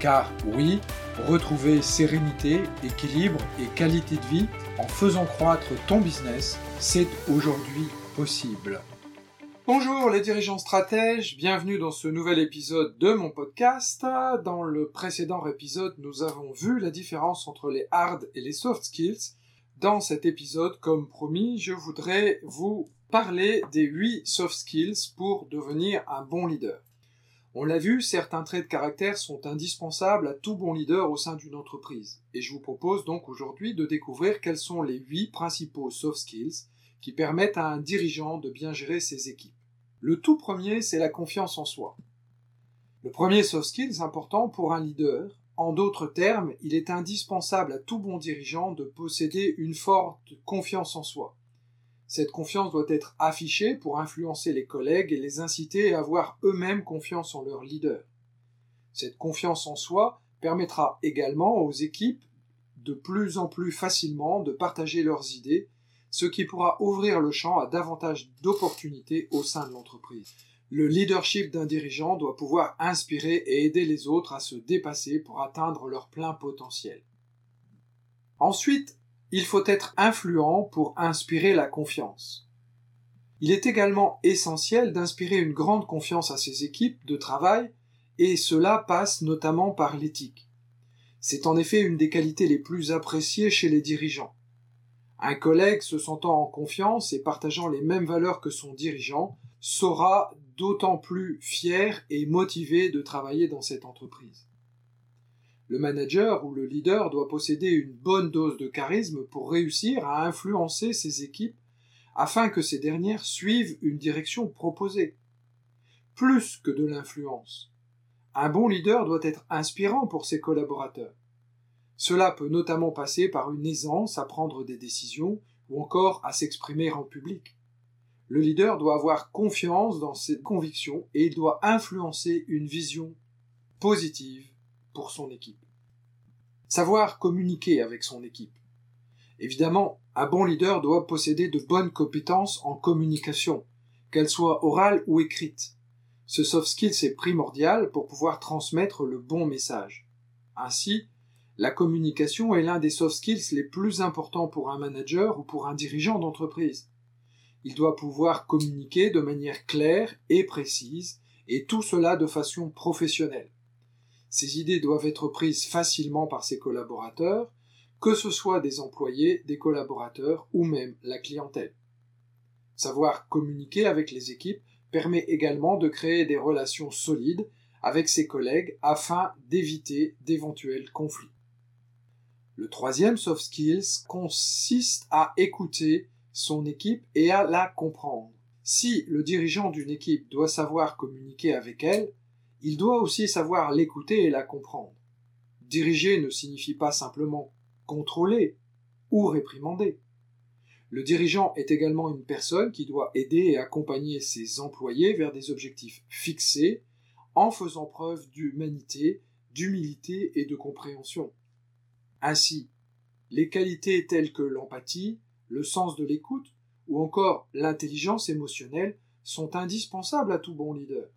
Car oui, retrouver sérénité, équilibre et qualité de vie en faisant croître ton business, c'est aujourd'hui possible. Bonjour les dirigeants stratèges, bienvenue dans ce nouvel épisode de mon podcast. Dans le précédent épisode, nous avons vu la différence entre les hard et les soft skills. Dans cet épisode, comme promis, je voudrais vous parler des 8 soft skills pour devenir un bon leader. On l'a vu, certains traits de caractère sont indispensables à tout bon leader au sein d'une entreprise. Et je vous propose donc aujourd'hui de découvrir quels sont les huit principaux soft skills qui permettent à un dirigeant de bien gérer ses équipes. Le tout premier, c'est la confiance en soi. Le premier soft skill important pour un leader. En d'autres termes, il est indispensable à tout bon dirigeant de posséder une forte confiance en soi. Cette confiance doit être affichée pour influencer les collègues et les inciter à avoir eux-mêmes confiance en leur leader. Cette confiance en soi permettra également aux équipes de plus en plus facilement de partager leurs idées, ce qui pourra ouvrir le champ à davantage d'opportunités au sein de l'entreprise. Le leadership d'un dirigeant doit pouvoir inspirer et aider les autres à se dépasser pour atteindre leur plein potentiel. Ensuite, il faut être influent pour inspirer la confiance. Il est également essentiel d'inspirer une grande confiance à ses équipes de travail, et cela passe notamment par l'éthique. C'est en effet une des qualités les plus appréciées chez les dirigeants. Un collègue se sentant en confiance et partageant les mêmes valeurs que son dirigeant sera d'autant plus fier et motivé de travailler dans cette entreprise. Le manager ou le leader doit posséder une bonne dose de charisme pour réussir à influencer ses équipes afin que ces dernières suivent une direction proposée. Plus que de l'influence. Un bon leader doit être inspirant pour ses collaborateurs. Cela peut notamment passer par une aisance à prendre des décisions ou encore à s'exprimer en public. Le leader doit avoir confiance dans ses convictions et il doit influencer une vision positive pour son équipe. Savoir communiquer avec son équipe. Évidemment, un bon leader doit posséder de bonnes compétences en communication, qu'elles soient orales ou écrites. Ce soft skill est primordial pour pouvoir transmettre le bon message. Ainsi, la communication est l'un des soft skills les plus importants pour un manager ou pour un dirigeant d'entreprise. Il doit pouvoir communiquer de manière claire et précise, et tout cela de façon professionnelle. Ces idées doivent être prises facilement par ses collaborateurs, que ce soit des employés, des collaborateurs ou même la clientèle. Savoir communiquer avec les équipes permet également de créer des relations solides avec ses collègues afin d'éviter d'éventuels conflits. Le troisième soft skills consiste à écouter son équipe et à la comprendre. Si le dirigeant d'une équipe doit savoir communiquer avec elle, il doit aussi savoir l'écouter et la comprendre. Diriger ne signifie pas simplement contrôler ou réprimander. Le dirigeant est également une personne qui doit aider et accompagner ses employés vers des objectifs fixés en faisant preuve d'humanité, d'humilité et de compréhension. Ainsi, les qualités telles que l'empathie, le sens de l'écoute ou encore l'intelligence émotionnelle sont indispensables à tout bon leader.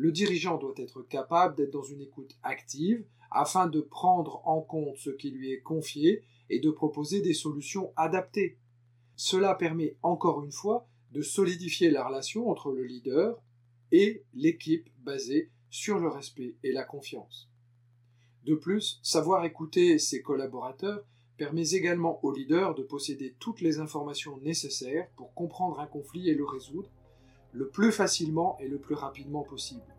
Le dirigeant doit être capable d'être dans une écoute active afin de prendre en compte ce qui lui est confié et de proposer des solutions adaptées. Cela permet encore une fois de solidifier la relation entre le leader et l'équipe basée sur le respect et la confiance. De plus, savoir écouter ses collaborateurs permet également au leader de posséder toutes les informations nécessaires pour comprendre un conflit et le résoudre le plus facilement et le plus rapidement possible.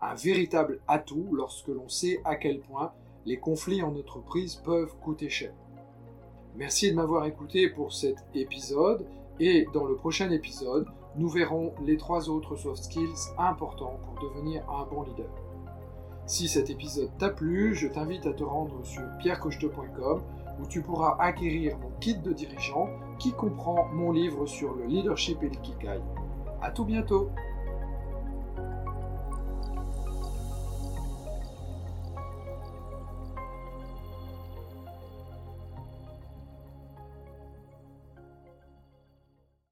Un véritable atout lorsque l'on sait à quel point les conflits en entreprise peuvent coûter cher. Merci de m'avoir écouté pour cet épisode et dans le prochain épisode, nous verrons les trois autres soft skills importants pour devenir un bon leader. Si cet épisode t'a plu, je t'invite à te rendre sur pierrecocheteau.com où tu pourras acquérir mon kit de dirigeant qui comprend mon livre sur le leadership et l'ikigai. À tout bientôt